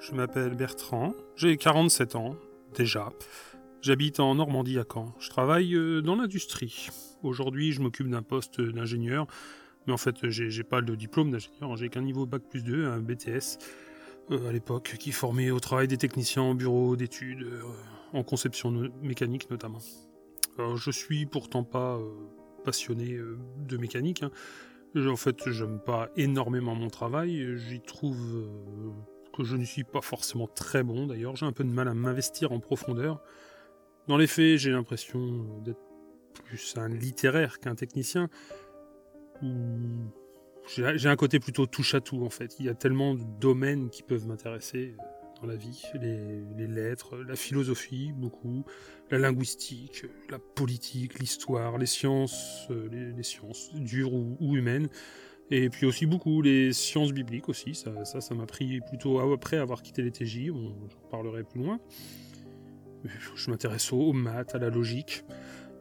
Je m'appelle Bertrand, j'ai 47 ans, déjà. J'habite en Normandie à Caen. Je travaille euh, dans l'industrie. Aujourd'hui, je m'occupe d'un poste d'ingénieur, mais en fait, j'ai pas le diplôme d'ingénieur, j'ai qu'un niveau Bac plus 2, un BTS, euh, à l'époque, qui formait au travail des techniciens en bureau d'études, euh, en conception mécanique notamment. Je suis pourtant pas passionné de mécanique. Hein. En fait, j'aime pas énormément mon travail. J'y trouve je ne suis pas forcément très bon d'ailleurs. J'ai un peu de mal à m'investir en profondeur. Dans les faits, j'ai l'impression d'être plus un littéraire qu'un technicien. J'ai un côté plutôt touche à tout en fait. Il y a tellement de domaines qui peuvent m'intéresser dans la vie. Les, lettres, la philosophie, beaucoup, la linguistique, la politique, l'histoire, les sciences, euh, les, sciences dures ou, humaines. Et puis aussi beaucoup les sciences bibliques aussi. Ça, ça, m'a pris plutôt après avoir quitté les TJ. J'en parlerai plus loin. Je m'intéresse aux, maths, à la logique,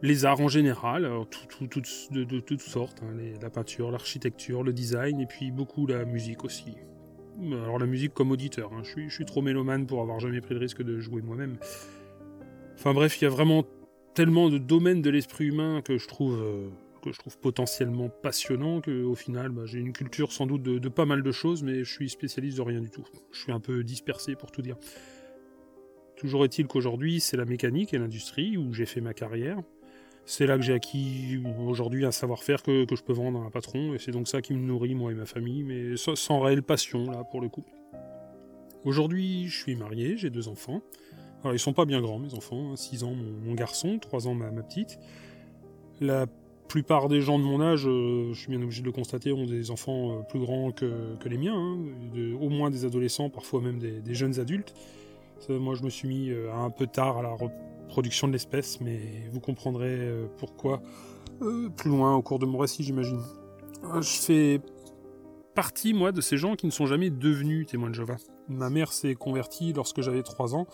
les arts en général, de, toutes sortes, hein, la peinture, l'architecture, le design, et puis beaucoup la musique aussi. Alors la musique comme auditeur, hein. je, suis, trop mélomane pour avoir jamais pris le risque de jouer moi-même. Enfin bref, il y a vraiment tellement de domaines de l'esprit humain que je trouve, euh, que je trouve potentiellement passionnant qu'au final bah, j'ai une culture sans doute de, pas mal de choses, mais je suis spécialiste de rien du tout. Je suis un peu dispersé pour tout dire. Toujours est-il qu'aujourd'hui, c'est la mécanique et l'industrie où j'ai fait ma carrière. C'est là que j'ai acquis aujourd'hui un savoir-faire que, je peux vendre à un patron, et c'est donc ça qui me nourrit, moi et ma famille, mais sans, réelle passion, là, pour le coup. Aujourd'hui, je suis marié, j'ai deux enfants. Alors, ils sont pas bien grands, mes enfants, 6 hein. ans mon, garçon, 3 ans ma, petite. La plupart des gens de mon âge, euh, je suis bien obligé de le constater, ont des enfants euh, plus grands que, les miens, hein. au moins des adolescents, parfois même des jeunes adultes. Moi, je me suis mis euh, un peu tard à la reproduction de l'espèce, mais vous comprendrez pourquoi plus loin au cours de mon récit, j'imagine. Je fais partie, moi, de ces gens qui ne sont jamais devenus témoins de Jéhovah. Ma mère s'est convertie lorsque j'avais 3 ans,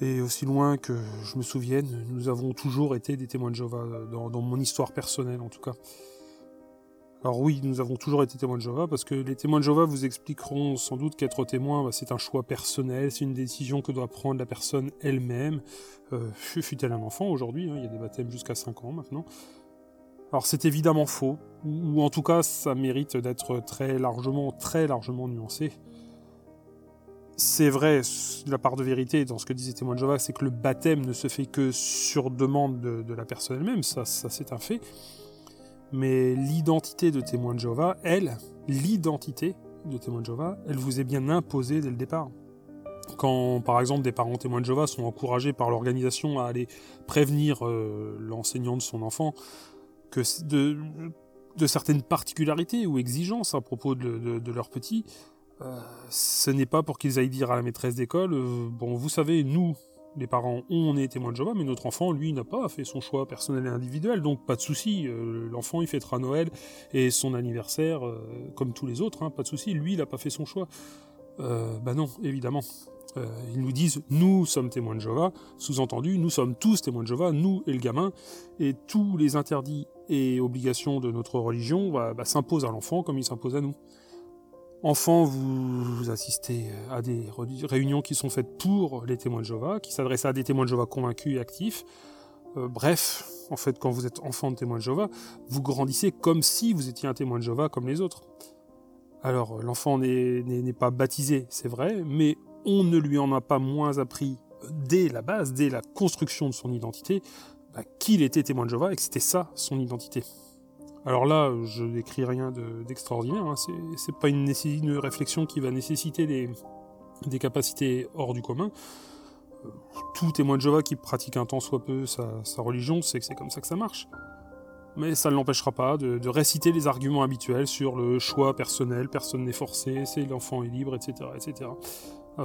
et aussi loin que je me souvienne, nous avons toujours été des témoins de Jéhovah, dans mon histoire personnelle en tout cas. Alors oui, nous avons toujours été témoins de Jéhovah, parce que les témoins de Jéhovah vous expliqueront sans doute qu'être témoin, bah, c'est un choix personnel, c'est une décision que doit prendre la personne elle-même. Euh, fut-elle un enfant aujourd'hui, hein, il y a des baptêmes jusqu'à 5 ans maintenant. Alors c'est évidemment faux, ou, en tout cas ça mérite d'être très largement, très largement nuancé. C'est vrai, la part de vérité dans ce que disait témoin de Jéhovah, c'est que le baptême ne se fait que sur demande de, la personne elle-même, ça, c'est un fait. Mais l'identité de témoin de Jéhovah, elle, l'identité de témoin de Jéhovah, elle vous est bien imposée dès le départ. Quand, par exemple, des parents témoins de Jéhovah sont encouragés par l'organisation à aller prévenir euh, l'enseignant de son enfant de, certaines particularités ou exigences à propos de, leur petit, euh, ce n'est pas pour qu'ils aillent dire à la maîtresse d'école, euh, bon, vous savez, nous, les parents ont est témoins de Jéhovah, mais notre enfant, lui, n'a pas fait son choix personnel et individuel, donc pas de souci. Euh, l'enfant, il fêtera Noël et son anniversaire comme tous les autres, hein, pas de souci. Lui, il n'a pas fait son choix. Bah non, évidemment. ils nous disent, nous sommes témoins de Jéhovah, sous-entendu, nous sommes tous témoins de Jéhovah, nous et le gamin, et tous les interdits et obligations de notre religion bah, bah, s'imposent à l'enfant comme ils s'imposent à nous. Enfant, vous assistez à des réunions qui sont faites pour les témoins de Jéhovah, qui s'adressent à des témoins de Jéhovah convaincus et actifs. Euh, bref, en fait, quand vous êtes enfant de témoin de Jéhovah, vous grandissez comme si vous étiez un témoin de Jéhovah comme les autres. Alors, l'enfant n'est pas baptisé, c'est vrai, mais on ne lui en a pas moins appris dès la base, dès la construction de son identité, bah, qu'il était témoin de Jéhovah et que c'était ça son identité. Alors là, je n'écris rien d'extraordinaire, hein. c'est pas une, réflexion qui va nécessiter des, capacités hors du commun. Tout témoin de Jéhovah qui pratique un temps soit peu sa, religion sait que c'est comme ça que ça marche. Mais ça ne l'empêchera pas de, réciter les arguments habituels sur le choix personnel, personne n'est forcé, c'est l'enfant est libre, etc. etc.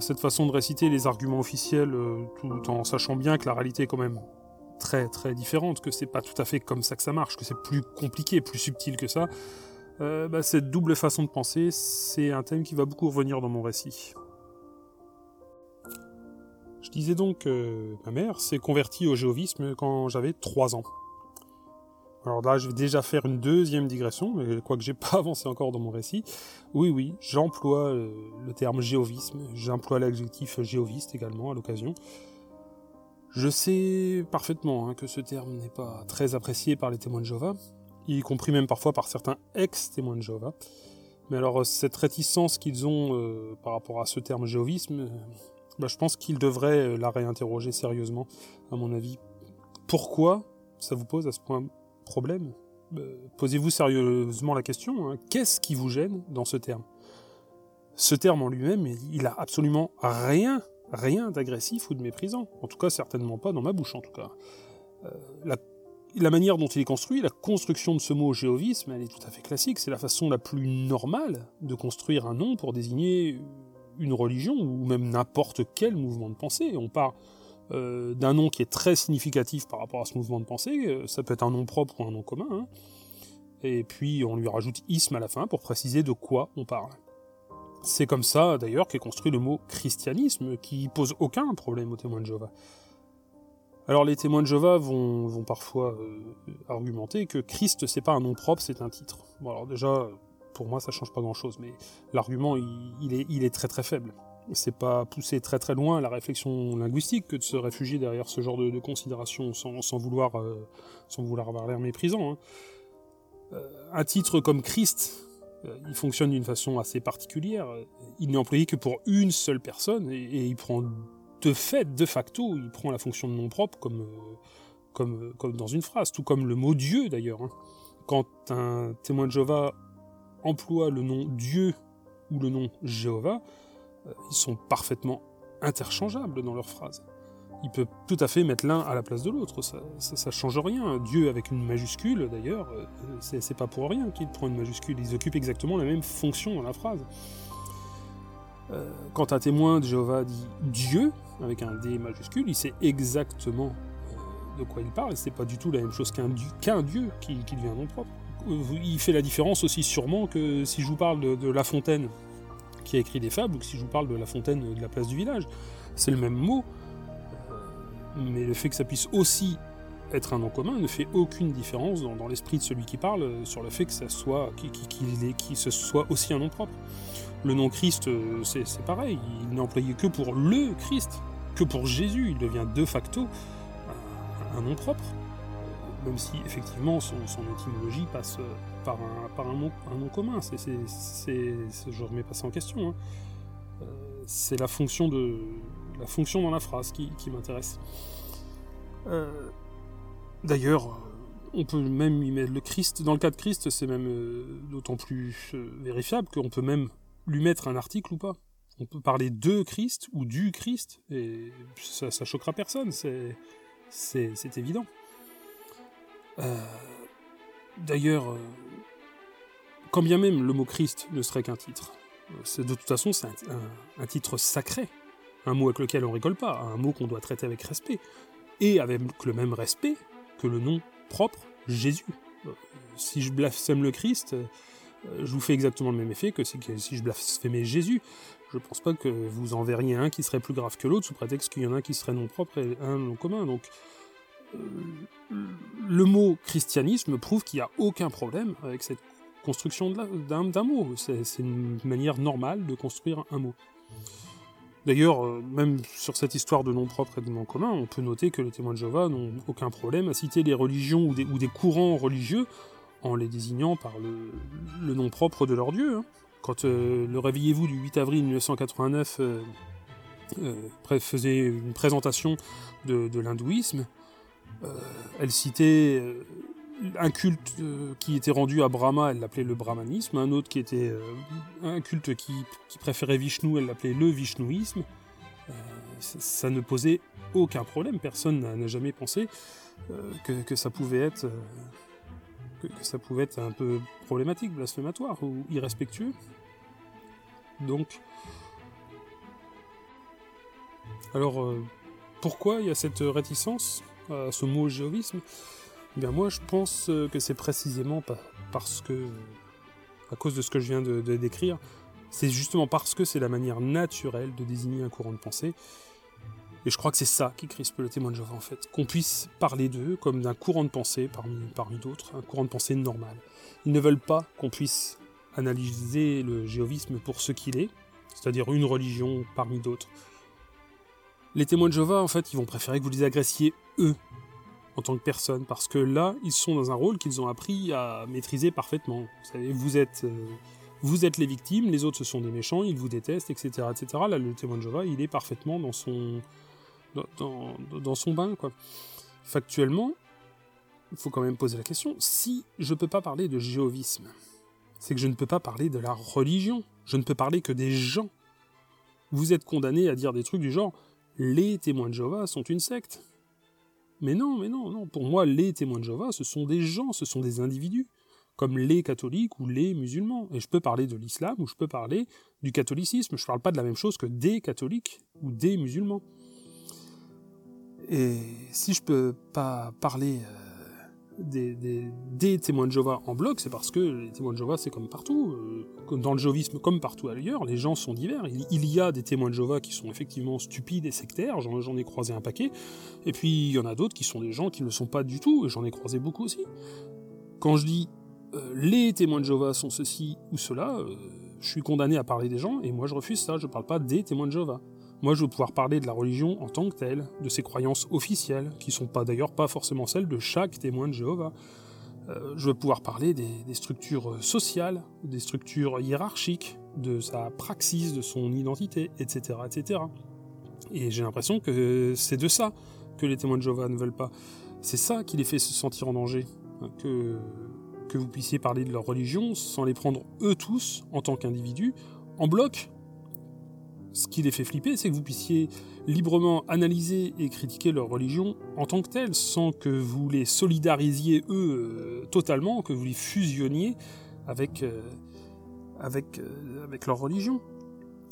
cette façon de réciter les arguments officiels, euh, tout en sachant bien que la réalité est quand même très très différente, que c'est pas tout à fait comme ça que ça marche, que c'est plus compliqué, plus subtil que ça. Euh, bah, cette double façon de penser, c'est un thème qui va beaucoup revenir dans mon récit. Je disais donc que ma mère s'est convertie au géovisme quand j'avais 3 ans. Alors là, je vais déjà faire une deuxième digression, mais quoique j'ai pas avancé encore dans mon récit. Oui, oui, j'emploie euh, le terme géovisme, j'emploie l'adjectif géoviste également à l'occasion. Je sais parfaitement hein, que ce terme n'est pas très apprécié par les témoins de Jéhovah, y compris même parfois par certains ex-témoins de Jéhovah. Mais alors, cette réticence qu'ils ont euh, par rapport à ce terme géovisme, euh, bah, je pense qu'ils devraient la réinterroger sérieusement, à mon avis. Pourquoi ça vous pose à ce point problème? Euh, Posez-vous sérieusement la question, hein. qu'est-ce qui vous gêne dans ce terme? Ce terme en lui-même, il a absolument rien, rien d'agressif ou de méprisant. En tout cas, certainement pas dans ma bouche, en tout cas. Euh, la, manière dont il est construit, la construction de ce mot géovisme, elle est tout à fait classique. C'est la façon la plus normale de construire un nom pour désigner une religion ou même n'importe quel mouvement de pensée. On part euh, d'un nom qui est très significatif par rapport à ce mouvement de pensée. Euh, ça peut être un nom propre ou un nom commun. Hein. Et puis on lui rajoute isme à la fin pour préciser de quoi on parle. C'est comme ça d'ailleurs qu'est construit le mot christianisme, qui pose aucun problème aux témoins de Jéhovah. Alors les témoins de Jéhovah vont, parfois euh, argumenter que Christ c'est pas un nom propre, c'est un titre. Bon alors déjà, pour moi ça change pas grand chose, mais l'argument il, est, très très faible c'est pas pousser très très loin la réflexion linguistique que de se réfugier derrière ce genre de, considération sans, vouloir, euh, sans vouloir avoir l'air méprisant. Hein. Euh, un titre comme Christ, il fonctionne d'une façon assez particulière. Il n'est employé que pour une seule personne et, il prend de fait, de facto, il prend la fonction de nom propre comme, comme, comme dans une phrase, tout comme le mot Dieu d'ailleurs. Hein. Quand un témoin de Jéhovah emploie le nom Dieu ou le nom Jéhovah, euh, ils sont parfaitement interchangeables dans leurs phrases. Il peut tout à fait mettre l'un à la place de l'autre, ça, ça, change rien. Dieu avec une majuscule, d'ailleurs, euh, c'est pas pour rien qu'il prend une majuscule, ils occupent exactement la même fonction dans la phrase. Euh, quand un témoin de Jéhovah dit Dieu, avec un D majuscule, il sait exactement de quoi il parle, et c'est pas du tout la même chose qu'un Dieu qui, devient nom propre. Il fait la différence aussi sûrement que si je vous parle de La Fontaine, qui a écrit des fables, ou si je vous parle de la fontaine de la place du village. C'est le même mot, euh, mais le fait que ça puisse aussi être un nom commun ne fait aucune différence dans, l'esprit de celui qui parle euh, sur le fait que ça soit ce soit aussi un nom propre. Le nom Christ, euh, c'est pareil, il n'est employé que pour le Christ, que pour Jésus, il devient de facto un nom propre même si effectivement son, étymologie passe euh, par un, nom, un nom commun. C'est, je ne remets pas ça en question. Hein. Euh, c'est la fonction, de, la fonction dans la phrase qui, m'intéresse. Euh, d'ailleurs, on peut même y mettre le Christ. Dans le cas de Christ, c'est même d'autant plus vérifiable qu'on peut même lui mettre un article ou pas. On peut parler de Christ ou du Christ, et ça, ça choquera personne, c'est, évident. Euh, d'ailleurs, euh, quand bien même le mot Christ ne serait qu'un titre, euh, de toute façon c'est un, titre sacré, un mot avec lequel on rigole pas, un mot qu'on doit traiter avec respect, et avec le même respect que le nom propre Jésus. Si je blasphème le Christ, je vous fais exactement le même effet que si, je blasphémais Jésus. Je pense pas que vous en verriez un qui serait plus grave que l'autre sous prétexte qu'il y en a un qui serait non propre et un non commun. Donc le mot christianisme prouve qu'il n'y a aucun problème avec cette construction d'un mot. C'est une manière normale de construire un mot. D'ailleurs, euh, même sur cette histoire de nom propre et de nom commun, on peut noter que les témoins de Jéhovah n'ont aucun problème à citer les religions ou des, courants religieux en les désignant par le, nom propre de leur dieu. Hein. Quand euh, le Réveillez-vous du 8 avril 1989 euh, faisait une présentation de l'hindouisme, elle citait un culte euh, qui était rendu à Brahma, elle l'appelait le brahmanisme, un autre qui était un culte qui, préférait Vishnu, elle l'appelait le vishnouisme. ça, ne posait aucun problème, personne n'a jamais pensé que, ça pouvait être que, ça pouvait être un peu problématique, blasphématoire ou irrespectueux. Donc, alors pourquoi il y a cette réticence à ce mot géovisme, eh bien moi je pense euh, que c'est précisément parce que, à cause de ce que je viens de, décrire, c'est justement parce que c'est la manière naturelle de désigner un courant de pensée Et je crois que c'est ça qui crispe le témoin de Jéhovah en fait, qu'on puisse parler d'eux comme d'un courant de pensée parmi, d'autres, un courant de pensée normal. Ils ne veulent pas qu'on puisse analyser le jéhovisme pour ce qu'il est, c'est-à-dire une religion parmi d'autres. Les témoins de Jéhovah, en fait, ils vont préférer que vous les agressiez eux, en tant que personne, parce que là, ils sont dans un rôle qu'ils ont appris à maîtriser parfaitement. Vous savez, vous êtes, euh, vous êtes les victimes, les autres ce sont des méchants, ils vous détestent, etc., etc. Là, le témoin de Jéhovah, il est parfaitement dans son, dans, son bain, quoi. Factuellement, il faut quand même poser la question, si je ne peux pas parler de jéhovisme, c'est que je ne peux pas parler de la religion, je ne peux parler que des gens. Vous êtes condamné à dire des trucs du genre les témoins de Jéhovah sont une secte. Mais non, mais non, non. Pour moi, les témoins de Jéhovah, ce sont des gens, ce sont des individus, comme les catholiques ou les musulmans. Et je peux parler de l'islam ou je peux parler du catholicisme. Je ne parle pas de la même chose que des catholiques ou des musulmans. Et si je peux pas parler des, témoins de Jéhovah en bloc, c'est parce que les témoins de Jéhovah, c'est comme partout, euh, dans le jéhovisme comme partout ailleurs, les gens sont divers. Il, y a des témoins de Jéhovah qui sont effectivement stupides et sectaires, j'en ai croisé un paquet, et puis il y en a d'autres qui sont des gens qui ne le sont pas du tout, et j'en ai croisé beaucoup aussi. Quand je dis euh, les témoins de Jéhovah sont ceci ou cela, euh, je suis condamné à parler des gens, et moi je refuse ça, je ne parle pas des témoins de Jéhovah. Moi, je veux pouvoir parler de la religion en tant que telle, de ses croyances officielles, qui sont pas d'ailleurs pas forcément celles de chaque témoin de Jéhovah. Euh, je veux pouvoir parler des, structures sociales, des structures hiérarchiques, de sa praxis, de son identité, etc., etc. Et j'ai l'impression que c'est de ça que les témoins de Jéhovah ne veulent pas. C'est ça qui les fait se sentir en danger, hein, que que vous puissiez parler de leur religion sans les prendre eux tous en tant qu'individus en bloc ce qui les fait flipper, c'est que vous puissiez librement analyser et critiquer leur religion en tant que telle, sans que vous les solidarisiez eux euh, totalement, que vous les fusionniez avec, euh, avec, euh, avec leur religion.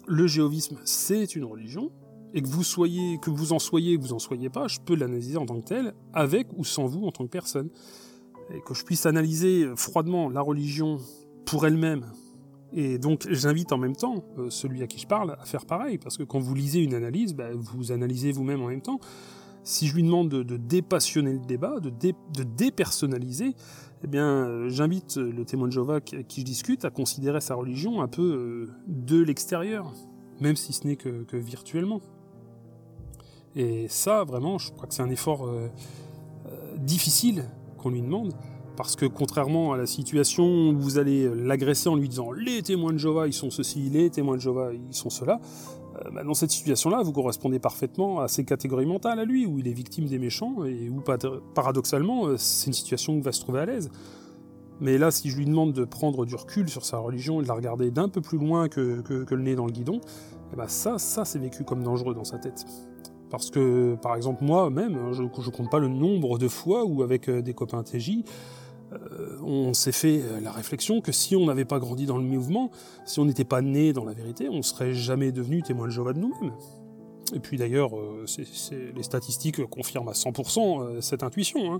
Le jéhovisme, c'est une religion, et que vous soyez, que vous en soyez, que vous en soyez pas, je peux l'analyser en tant que tel, avec ou sans vous en tant que personne. Et que je puisse analyser froidement la religion pour elle-même, et donc j'invite en même temps euh, celui à qui je parle à faire pareil, parce que quand vous lisez une analyse, bah, vous analysez vous-même en même temps. Si je lui demande de, dépassionner le débat, de, dépersonnaliser, eh bien euh, j'invite le témoin de Jéhovah qui, qui, je discute à considérer sa religion un peu euh, de l'extérieur, même si ce n'est que, virtuellement. Et ça, vraiment, je crois que c'est un effort difficile qu'on lui demande, parce que contrairement à la situation où vous allez l'agresser en lui disant les témoins de Jéhovah ils sont ceci, les témoins de Jéhovah ils sont cela, euh, bah, dans cette situation-là, vous correspondez parfaitement à ses catégories mentales à lui, où il est victime des méchants, et où paradoxalement, euh, c'est une situation où il va se trouver à l'aise. Mais là, si je lui demande de prendre du recul sur sa religion et de la regarder d'un peu plus loin que, le nez dans le guidon, eh ben ça, ça c'est vécu comme dangereux dans sa tête. Parce que, par exemple, moi-même, je ne compte pas le nombre de fois où, avec euh, des copains TJ, euh, on s'est fait euh, la réflexion que si on n'avait pas grandi dans le mouvement, si on n'était pas né dans la vérité, on serait jamais devenu témoin de Jéhovah de nous-mêmes. Et puis d'ailleurs, euh, les statistiques confirment à 100% cette intuition. Hein.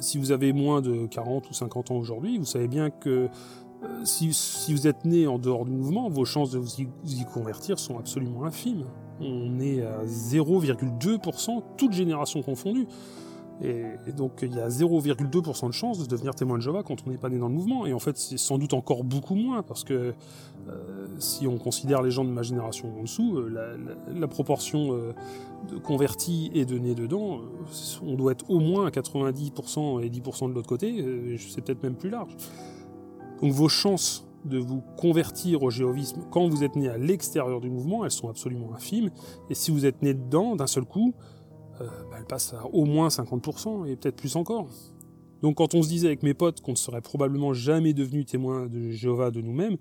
Si vous avez moins de 40 ou 50 ans aujourd'hui, vous savez bien que si, vous êtes né en dehors du mouvement, vos chances de vous y convertir sont absolument infimes. On est à 0,2%, toute génération confondue. Et, donc il y a 0,2% de chance de devenir témoin de Jéhovah quand on n'est pas né dans le mouvement. Et en fait, c'est sans doute encore beaucoup moins, parce que euh, si on considère les gens de ma génération en dessous, euh, la, proportion euh, de convertis et de nés dedans, on doit être au moins à 90% et 10% de l'autre côté, c'est peut-être même plus large. Donc vos chances de vous convertir au jéhovisme quand vous êtes né à l'extérieur du mouvement, elles sont absolument infimes. Et si vous êtes né dedans, d'un seul coup, euh, bah, elle passe à au moins 50%, et peut-être plus encore. Donc quand on se disait avec mes potes qu'on ne serait probablement jamais devenu témoin de Jéhovah de nous-mêmes,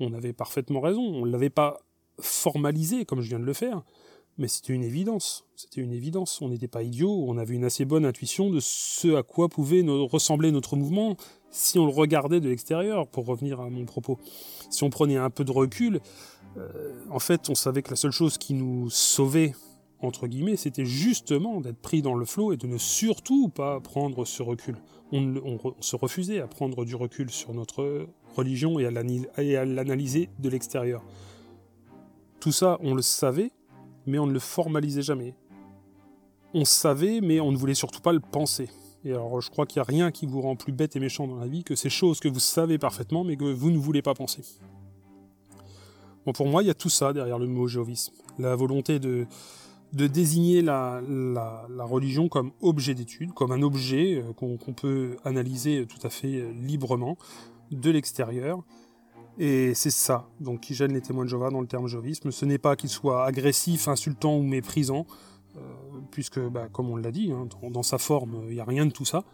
on avait parfaitement raison. On ne l'avait pas formalisé comme je viens de le faire, mais c'était une évidence. C'était une évidence. On n'était pas idiots, on avait une assez bonne intuition de ce à quoi pouvait ressembler notre mouvement si on le regardait de l'extérieur, pour revenir à mon propos. Si on prenait un peu de recul, euh, en fait, on savait que la seule chose qui nous sauvait entre guillemets, c'était justement d'être pris dans le flot et de ne surtout pas prendre ce recul. On, se refusait à prendre du recul sur notre religion et à l'analyser de l'extérieur. Tout ça, on le savait, mais on ne le formalisait jamais. on savait, mais on ne voulait surtout pas le penser. Et alors, je crois qu'il n'y a rien qui vous rend plus bête et méchant dans la vie que ces choses que vous savez parfaitement, mais que vous ne voulez pas penser. Bon, pour moi, il y a tout ça derrière le mot géovisme. La volonté de, de désigner la, religion comme objet d'étude, comme un objet euh, qu'on peut analyser tout à fait euh, librement de l'extérieur. Et c'est ça donc qui gêne les témoins de Jéhovah dans le terme géovisme. Ce n'est pas qu'il soit agressif, insultant ou méprisant, euh, puisque, bah, comme on l'a dit, hein, dans, sa forme, il n'y a rien de tout ça.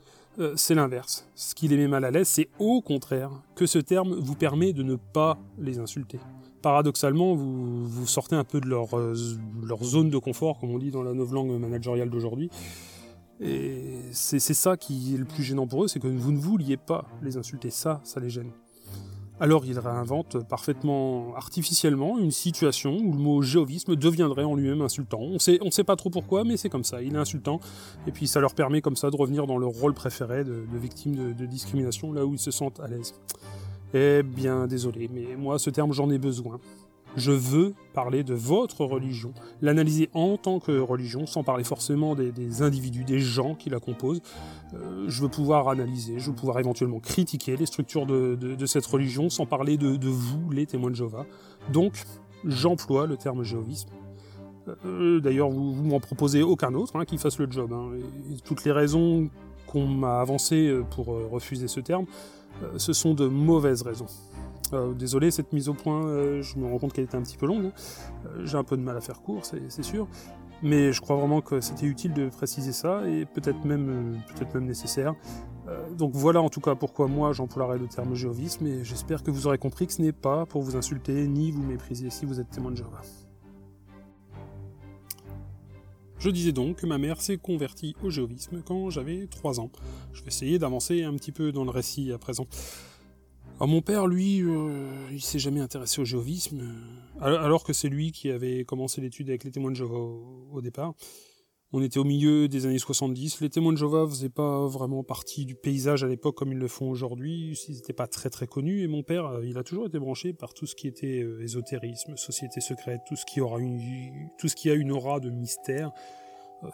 C'est l'inverse. Ce qui les met mal à l'aise, c'est au contraire que ce terme vous permet de ne pas les insulter. Paradoxalement, vous, sortez un peu de leur, euh, leur zone de confort, comme on dit dans la novlangue managériale d'aujourd'hui. Et c'est ça qui est le plus gênant pour eux, c'est que vous ne vouliez pas les insulter. Ça, ça les gêne. Alors il réinvente parfaitement artificiellement une situation où le mot géovisme deviendrait en lui-même insultant. On sait, on sait pas trop pourquoi, mais c'est comme ça, il est insultant, et puis ça leur permet comme ça de revenir dans leur rôle préféré de, victime de discrimination, là où ils se sentent à l'aise. Eh bien, désolé, mais moi, ce terme, j'en ai besoin. Je veux parler de votre religion, l'analyser en tant que religion, sans parler forcément des, individus, des gens qui la composent. Euh, je veux pouvoir analyser, je veux pouvoir éventuellement critiquer les structures de, cette religion, sans parler de, vous, les témoins de Jéhovah. Donc, j'emploie le terme jéhovisme. Euh, d'ailleurs, vous, m'en proposez aucun autre hein, qui fasse le job. Hein. toutes les raisons qu'on m'a avancées pour euh, refuser ce terme, ce sont de mauvaises raisons. Euh, désolé, cette mise au point, euh, je me rends compte qu'elle était un petit peu longue. Euh, j'ai un peu de mal à faire court, c'est sûr. Mais je crois vraiment que c'était utile de préciser ça, et peut-être même, peut même nécessaire. donc voilà en tout cas pourquoi moi j'emploierai le terme géovisme, et j'espère que vous aurez compris que ce n'est pas pour vous insulter ni vous mépriser si vous êtes témoin de Jéhovah. Je disais donc que ma mère s'est convertie au géovisme quand j'avais 3 ans. Je vais essayer d'avancer un petit peu dans le récit à présent. Alors mon père, lui, euh, il s'est jamais intéressé au géovisme, euh, alors que c'est lui qui avait commencé l'étude avec les témoins de Jéhovah au, départ. On était au milieu des années 70, les témoins de Jéhovah faisaient pas vraiment partie du paysage à l'époque comme ils le font aujourd'hui, ils n'étaient pas très très connus, et mon père, euh, il a toujours été branché par tout ce qui était ésotérisme, société secrète, tout ce qui, aura une, tout ce qui a une aura de mystère,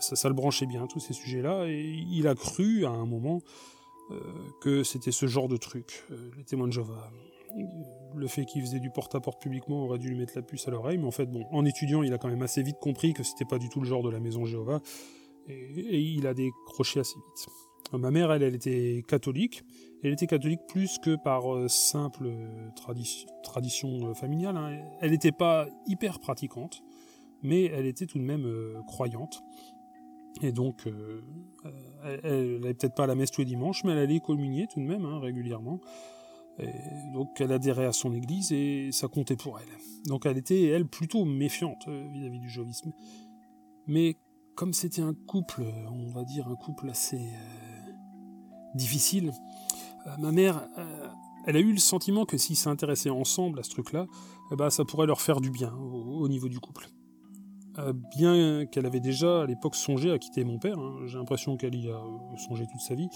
ça, le branchait bien, tous ces sujets-là, et il a cru à un moment euh, que c'était ce genre de truc, euh, les témoins de Jéhovah. Le fait qu'il faisait du porte-à-porte publiquement aurait dû lui mettre la puce à l'oreille, mais en fait, bon, en étudiant, il a quand même assez vite compris que c'était pas du tout le genre de la maison Jéhovah, et, il a décroché assez vite. Euh, ma mère, elle, elle était catholique. Elle était catholique plus que par simple tradition familiale. Hein. Elle n'était pas hyper pratiquante, mais elle était tout de même croyante. Et donc, euh, elle n'allait peut-être pas à la messe tous les dimanches, mais elle allait communier tout de même, hein, régulièrement. Et donc, elle adhérait à son église et ça comptait pour elle. Donc, elle était, elle, plutôt méfiante euh, vis-à-vis du jovisme. Mais comme c'était un couple, on va dire un couple assez euh, difficile, ma mère, elle a eu le sentiment que s'ils s'intéressaient ensemble à ce truc-là, eh ben, ça pourrait leur faire du bien au niveau du couple. Euh, bien qu'elle avait déjà à l'époque songé à quitter mon père, hein, j'ai l'impression qu'elle y a euh, songé toute sa vie.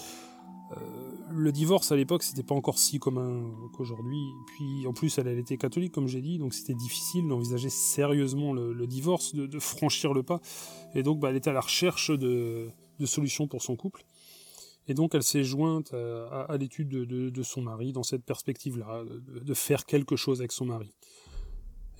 Euh, le divorce à l'époque c'était pas encore si commun qu'aujourd'hui. Puis en plus elle, était catholique comme j'ai dit, donc c'était difficile d'envisager sérieusement le, divorce, de, franchir le pas. Et donc bah, elle était à la recherche de, solutions pour son couple. Et donc elle s'est jointe à, l'étude de, son mari dans cette perspective-là, de, faire quelque chose avec son mari.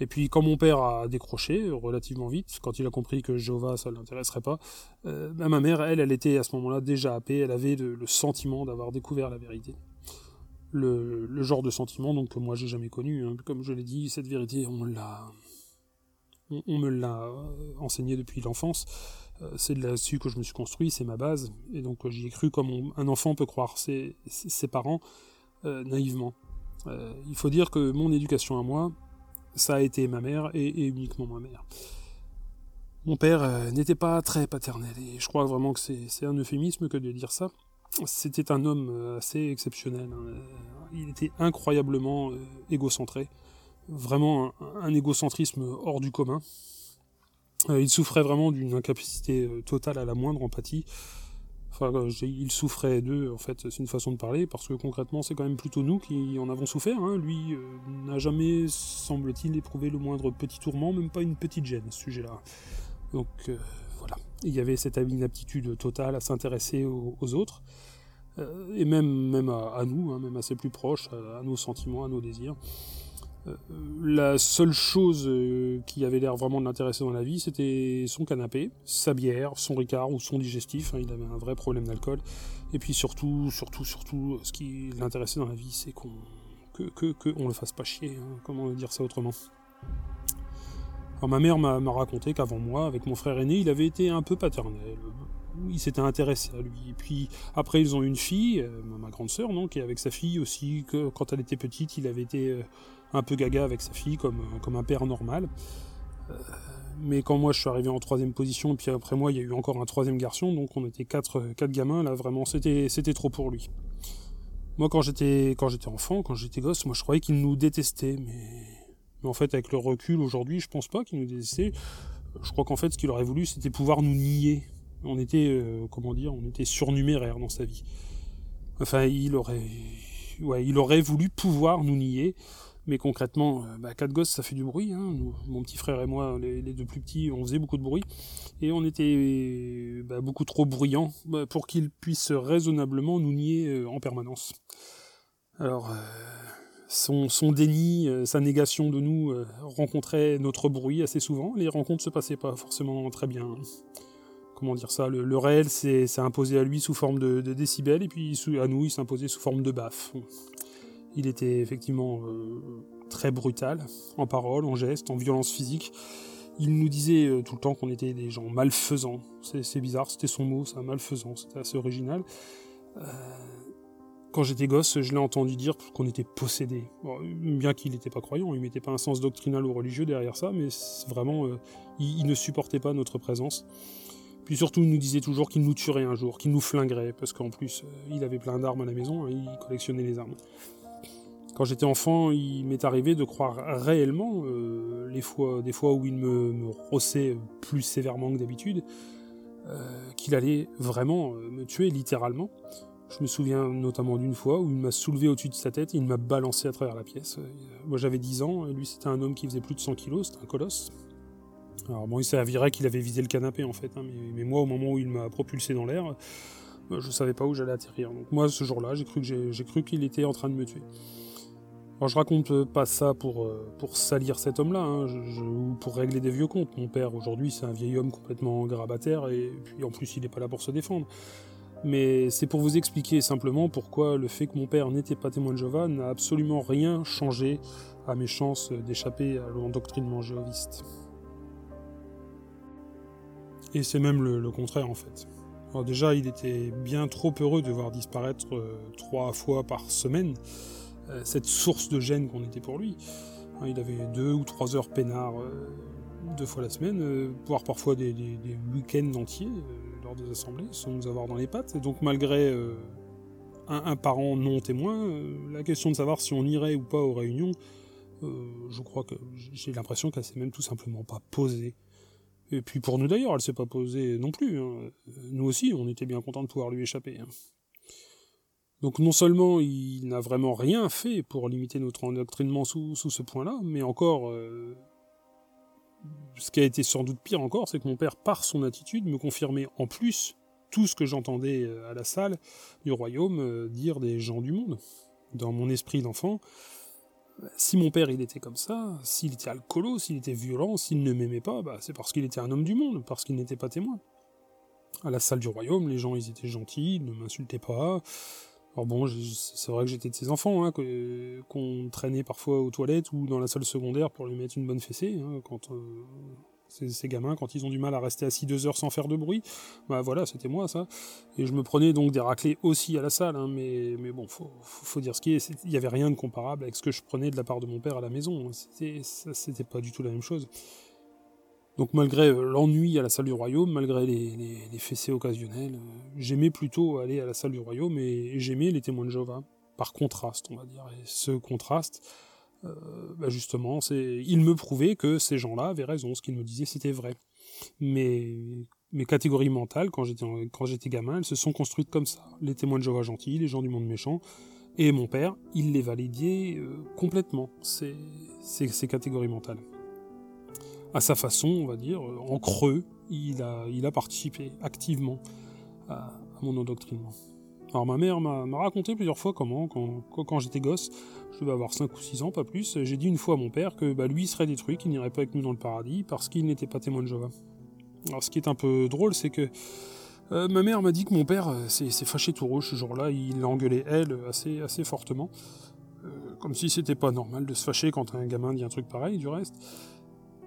Et puis quand mon père a décroché relativement vite, quand il a compris que Jéhovah ça ne l'intéresserait pas, euh, bah, ma mère, elle, elle était à ce moment-là déjà happée, elle avait le, sentiment d'avoir découvert la vérité. Le, genre de sentiment donc que moi j'ai jamais connu. Hein. Comme je l'ai dit, cette vérité, on l'a, on, me l'a euh, enseigné depuis l'enfance. Euh, c'est là-dessus que je me suis construit, c'est ma base. Et donc j'y ai cru comme un enfant peut croire ses parents naïvement. il faut dire que mon éducation à moi, ça a été ma mère et, uniquement ma mère. Mon père euh, n'était pas très paternel et je crois vraiment que c'est un euphémisme que de dire ça. C'était un homme euh, assez exceptionnel. Hein. Euh, il était incroyablement égocentré, vraiment un, égocentrisme hors du commun. il souffrait vraiment d'une incapacité totale à la moindre empathie. Euh, il souffrait d'eux, en fait, c'est une façon de parler, parce que concrètement, c'est quand même plutôt nous qui en avons souffert. Hein. Lui euh, n'a jamais, semble-t-il, éprouvé le moindre petit tourment, même pas une petite gêne à ce sujet-là. Donc, euh, voilà. Il y avait cette inaptitude totale à s'intéresser aux, autres, et même, même à, nous, hein, même à ses plus proches, à, nos sentiments, à nos désirs. La seule chose qui avait l'air vraiment de l'intéresser dans la vie, c'était son canapé, sa bière, son ricard ou son digestif. Hein, il avait un vrai problème d'alcool. Et puis surtout, surtout, surtout, ce qui l'intéressait dans la vie, c'est qu'on que, que, le fasse pas chier. Hein. comment dire ça autrement alors, ma mère m'a raconté qu'avant moi, avec mon frère aîné, il avait été un peu paternel. Il s'était intéressé à lui. Et puis après, ils ont eu une fille, euh, ma grande sœur, non, qui est avec sa fille aussi. Que quand elle était petite, il avait été euh, un peu gaga avec sa fille, comme, euh, comme un père normal. mais quand moi je suis arrivé en troisième position, et puis après moi il y a eu encore un troisième garçon, donc on était quatre, quatre gamins, là vraiment c'était, trop pour lui. Moi quand j'étais, quand j'étais enfant, quand j'étais gosse, moi je croyais qu'il nous détestait, mais mais en fait, avec le recul aujourd'hui, je pense pas qu'il nous détestait. Je crois qu'en fait, ce qu'il aurait voulu, c'était pouvoir nous nier. On était, euh, comment dire, on était surnuméraire dans sa vie. Enfin, il aurait, ouais, il aurait voulu pouvoir nous nier. Mais concrètement, euh, bah, quatre gosses, ça fait du bruit. Hein. mon petit frère et moi, les, deux plus petits, on faisait beaucoup de bruit. Et on était bah, beaucoup trop bruyants bah, pour qu'il puisse raisonnablement nous nier euh, en permanence. Alors, son, déni, euh, sa négation de nous euh, rencontrait notre bruit assez souvent. Les rencontres se passaient pas forcément très bien. Comment dire ça? Le, réel s'est imposé à lui sous forme de, décibels, et puis à nous, il s'imposait sous forme de baffes. Il était effectivement euh, très brutal, en parole, en geste, en violence physique. Il nous disait tout le temps qu'on était des gens malfaisants. C'est bizarre, c'était son mot, malfaisant, c'était assez original. Quand j'étais gosse, je l'ai entendu dire qu'on était possédé. bien qu'il n'était pas croyant, il mettait pas un sens doctrinal ou religieux derrière ça, mais vraiment, euh, il, ne supportait pas notre présence. Puis surtout, il nous disait toujours qu'il nous tuerait un jour, qu'il nous flinguerait, parce qu'en plus, euh, il avait plein d'armes à la maison, hein, il collectionnait les armes. Quand j'étais enfant, il m'est arrivé de croire réellement, euh, fois, des fois où il me, rossait plus sévèrement que d'habitude, qu'il allait vraiment me tuer littéralement. Je me souviens notamment d'une fois où il m'a soulevé au-dessus de sa tête et il m'a balancé à travers la pièce. Moi j'avais 10 ans, et lui c'était un homme qui faisait plus de 100 kilos, c'était un colosse. Alors bon, il s'avérait qu'il avait visé le canapé en fait, hein, mais, moi au moment où il m'a propulsé dans l'air, je savais pas où j'allais atterrir. Donc moi ce jour-là, j'ai cru qu'il était en train de me tuer. Alors je raconte pas ça pour, euh, pour salir cet homme-là, hein, ou pour régler des vieux comptes. Mon père aujourd'hui c'est un vieil homme complètement grabataire et puis en plus il n'est pas là pour se défendre mais c'est pour vous expliquer simplement pourquoi le fait que mon père n'était pas témoin de Jéhovah n'a absolument rien changé à mes chances d'échapper à l'endoctrinement jéhoviste. Et c'est même le, contraire en fait. Alors déjà, il était bien trop heureux de voir disparaître euh, trois fois par semaine cette source de gêne qu'on était pour lui. Hein, il avait deux ou trois heures peinard euh, deux fois la semaine, voire parfois des week-ends entiers des assemblées sans nous avoir dans les pattes. Et donc malgré euh, un, parent non témoin, euh, la question de savoir si on irait ou pas aux réunions, euh, je crois que j'ai l'impression qu'elle s'est même tout simplement pas posée. Et puis pour nous d'ailleurs, elle s'est pas posée non plus. Hein. Nous aussi, on était bien contents de pouvoir lui échapper. Donc non seulement il n'a vraiment rien fait pour limiter notre endoctrinement sous, ce point-là, mais encore ce qui a été sans doute pire encore, c'est que mon père, par son attitude, me confirmait en plus tout ce que j'entendais euh, à la salle du royaume euh, dire des gens du monde. Dans mon esprit d'enfant, si mon père il était comme ça, s'il était alcoolo, s'il était violent, s'il ne m'aimait pas, bah, c'est parce qu'il était un homme du monde, parce qu'il n'était pas témoin. À la salle du royaume, les gens ils étaient gentils, ils ne m'insultaient pas, alors bon, c'est vrai que j'étais de ces enfants hein, qu'on traînait parfois aux toilettes ou dans la salle secondaire pour lui mettre une bonne fessée. Hein, quand euh, ces, gamins, quand ils ont du mal à rester assis deux heures sans faire de bruit, bah voilà, c'était moi ça. Et je me prenais donc des raclés aussi à la salle, hein, mais, mais bon, faut, faut, dire ce qui est. Il n'y avait rien de comparable avec ce que je prenais de la part de mon père à la maison. C'était pas du tout la même chose. Donc malgré euh, l'ennui à la salle du royaume, malgré les, fessées occasionnelles, euh, j'aimais plutôt aller à la salle du royaume et, j'aimais les témoins de Jéhovah, par contraste, on va dire. Et ce contraste, euh, bah, justement, il me prouvait que ces gens-là avaient raison, ce qu'ils me disaient c'était vrai. Mais mes catégories mentales, quand j'étais, quand j'étais gamin, elles se sont construites comme ça. Les témoins de Jéhovah gentils, les gens du monde méchant, et mon père, il les validait complètement, ces catégories mentales. À sa façon, on va dire, en creux, il a, participé activement à, mon endoctrinement. Alors ma mère m'a raconté plusieurs fois comment, quand, j'étais gosse, je devais avoir 5 ou 6 ans, pas plus, j'ai dit une fois à mon père que bah, lui serait détruit, qu'il n'irait pas avec nous dans le paradis, parce qu'il n'était pas témoin de Jéhovah. Alors ce qui est un peu drôle, c'est que euh, ma mère m'a dit que mon père euh, s'est fâché tout rouge ce jour-là, il l'a engueulé elle assez, assez fortement, euh, comme si c'était pas normal de se fâcher quand un gamin dit un truc pareil du reste.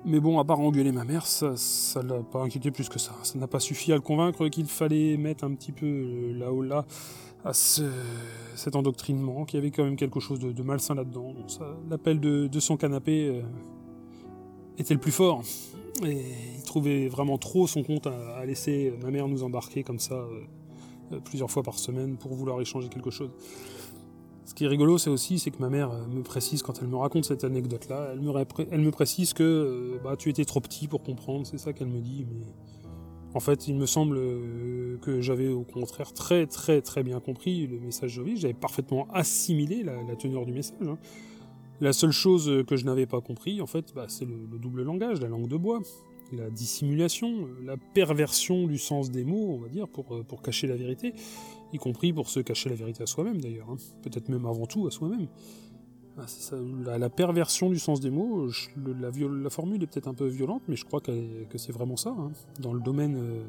Mais bon, à part engueuler ma mère, ça ça l'a pas inquiété plus que ça. Ça n'a pas suffi à le convaincre qu'il fallait mettre un petit peu euh, là haut là à cet endoctrinement, qu'il y avait quand même quelque chose de, malsain là-dedans. L'appel de, son canapé euh, était le plus fort. Et il trouvait vraiment trop son compte à, laisser ma mère nous embarquer comme ça euh, plusieurs fois par semaine pour vouloir échanger quelque chose. Ce qui est rigolo, c'est aussi c'est que ma mère euh, me précise, quand elle me raconte cette anecdote-là, elle me, précise que euh, bah, tu étais trop petit pour comprendre, c'est ça qu'elle me dit. Mais en fait, il me semble euh, que j'avais au contraire très très très bien compris le message de j'avais parfaitement assimilé la, teneur du message. Hein. La seule chose que je n'avais pas compris, en fait, bah, c'est le, double langage, la langue de bois, la dissimulation, la perversion du sens des mots, on va dire, pour, pour cacher la vérité y compris pour se cacher la vérité à soi-même d'ailleurs, hein. peut-être même avant tout à soi-même. Ah, la, perversion du sens des mots, la, formule est peut-être un peu violente, mais je crois que, c'est vraiment ça. Hein. Dans le domaine, euh,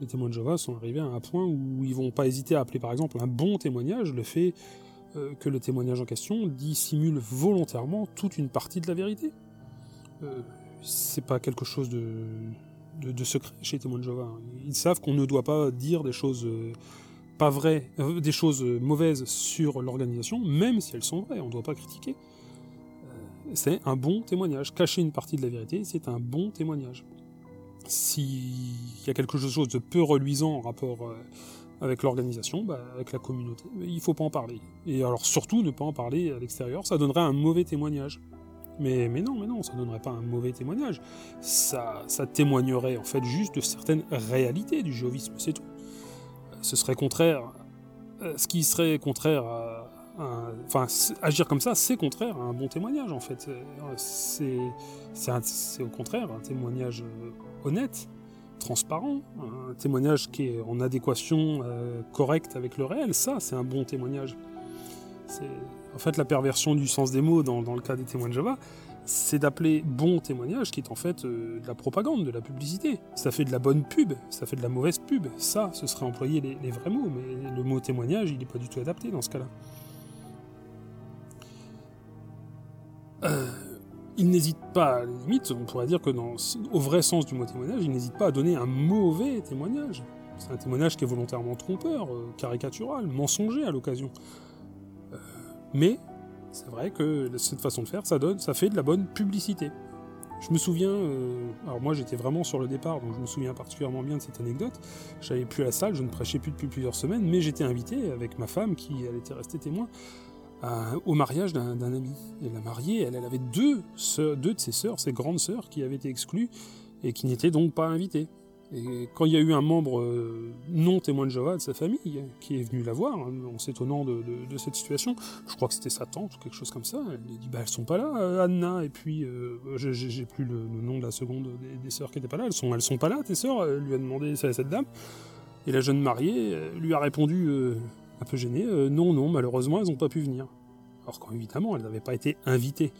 les témoins de Jéhovah sont arrivés à un point où ils vont pas hésiter à appeler par exemple un bon témoignage le fait euh, que le témoignage en question dissimule volontairement toute une partie de la vérité. Euh, c'est pas quelque chose de, de, secret chez les témoins de Jéhovah. Hein. Ils savent qu'on ne doit pas dire des choses euh, pas vraies, euh, des choses mauvaises sur l'organisation, même si elles sont vraies, on ne doit pas critiquer. Euh, c'est un bon témoignage. Cacher une partie de la vérité, c'est un bon témoignage. S'il y a quelque chose de peu reluisant en rapport euh, avec l'organisation, bah, avec la communauté, il ne faut pas en parler. Et alors surtout ne pas en parler à l'extérieur, ça donnerait un mauvais témoignage. Mais, mais, non, mais non, ça donnerait pas un mauvais témoignage. Ça, ça témoignerait en fait juste de certaines réalités du géovisme, c'est tout ce serait contraire. Euh, ce qui serait contraire à. enfin, agir comme ça, c'est contraire à un bon témoignage, en fait. C'est au contraire un témoignage euh, honnête, transparent, un témoignage qui est en adéquation euh, correcte avec le réel. Ça, c'est un bon témoignage. En fait, la perversion du sens des mots dans, dans le cas des témoins de Java, c'est d'appeler bon témoignage qui est en fait euh, de la propagande, de la publicité. Ça fait de la bonne pub, ça fait de la mauvaise pub. Ça, ce serait employer les, vrais mots, mais le mot témoignage, il n'est pas du tout adapté dans ce cas-là. Euh, il n'hésite pas, à la limite, on pourrait dire que au vrai sens du mot témoignage, il n'hésite pas à donner un mauvais témoignage. C'est un témoignage qui est volontairement trompeur, euh, caricatural, mensonger à l'occasion. mais c'est vrai que cette façon de faire, ça donne, ça fait de la bonne publicité. Je me souviens, euh, alors moi j'étais vraiment sur le départ, donc je me souviens particulièrement bien de cette anecdote. J'avais plus à la salle, je ne prêchais plus depuis plusieurs semaines, mais j'étais invité avec ma femme, qui elle était restée témoin, au mariage d'un ami. Et la mariée, elle, elle avait deux, deux de ses sœurs, ses grandes sœurs, qui avaient été exclues et qui n'étaient donc pas invitées. Et quand il y a eu un membre euh, non témoin de Jéhovah de sa famille qui est venu la voir, hein, en s'étonnant de, cette situation, je crois que c'était sa tante ou quelque chose comme ça, elle a dit bah elles sont pas là, euh, Anna, et puis euh, j'ai plus le, nom de la seconde des, sœurs qui étaient pas là, elles sont, elles sont pas là tes sœurs, lui a demandé ça cette dame, et la jeune mariée lui a répondu un peu gênée, non non malheureusement elles n'ont pas pu venir. Alors qu'évidemment elles n'avaient pas été invitées.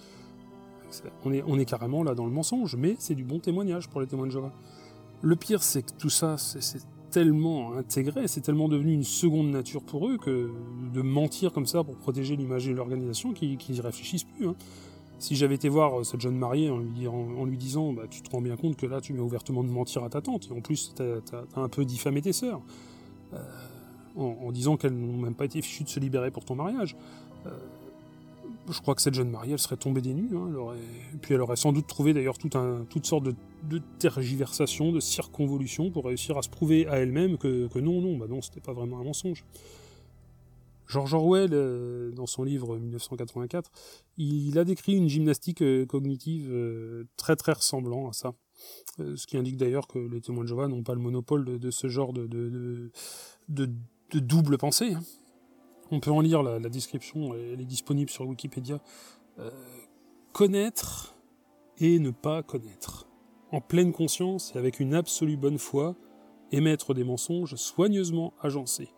On est, on est carrément là dans le mensonge, mais c'est du bon témoignage pour les témoins de Jéhovah. Le pire, c'est que tout ça, c'est tellement intégré, c'est tellement devenu une seconde nature pour eux que de mentir comme ça pour protéger l'image de l'organisation qu'ils n'y réfléchissent plus. Hein. Si j'avais été voir cette jeune mariée en lui, disant bah, Tu te rends bien compte que là, tu mets ouvertement de mentir à ta tante, et en plus, tu as, un peu diffamé tes sœurs, euh, en, disant qu'elles n'ont même pas été fichues de se libérer pour ton mariage. Euh, je crois que cette jeune mariée, elle serait tombée des nues. Hein, puis elle aurait sans doute trouvé d'ailleurs toutes sortes de, tergiversations, de circonvolutions pour réussir à se prouver à elle-même que, non, non, bah non, c'était pas vraiment un mensonge. George Orwell, euh, dans son livre 1984, il a décrit une gymnastique euh, cognitive euh, très très ressemblant à ça. ce qui indique d'ailleurs que les témoins de Jéhovah n'ont pas le monopole de, ce genre de, de, double pensée. Hein. On peut en lire la, description, elle est disponible sur Wikipédia. Euh, connaître et ne pas connaître. en pleine conscience et avec une absolue bonne foi, émettre des mensonges soigneusement agencés,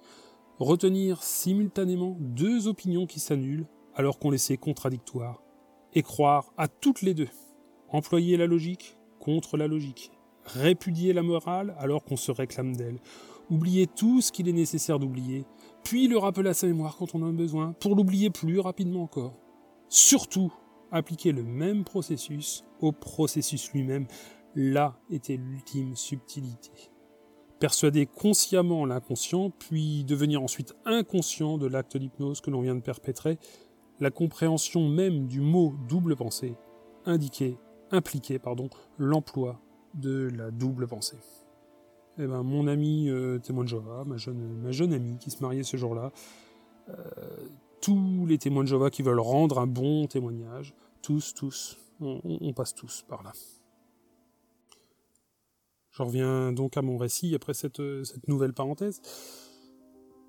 retenir simultanément deux opinions qui s'annulent alors qu'on les sait contradictoires, et croire à toutes les deux, employer la logique contre la logique, répudier la morale alors qu'on se réclame d'elle, oublier tout ce qu'il est nécessaire d'oublier, puis le rappeler à sa mémoire quand on en a besoin, pour l'oublier plus rapidement encore. Surtout, appliquer le même processus au processus lui-même, là était l'ultime subtilité. Persuader consciemment l'inconscient, puis devenir ensuite inconscient de l'acte d'hypnose que l'on vient de perpétrer, la compréhension même du mot double pensée impliquait pardon, l'emploi de la double pensée. Eh ben, mon ami euh, témoin de Jova, ma jeune, amie qui se mariait ce jour-là, euh, tous les témoins de Jova qui veulent rendre un bon témoignage, tous, tous, on, passe tous par là. Je reviens donc à mon récit après cette, cette nouvelle parenthèse.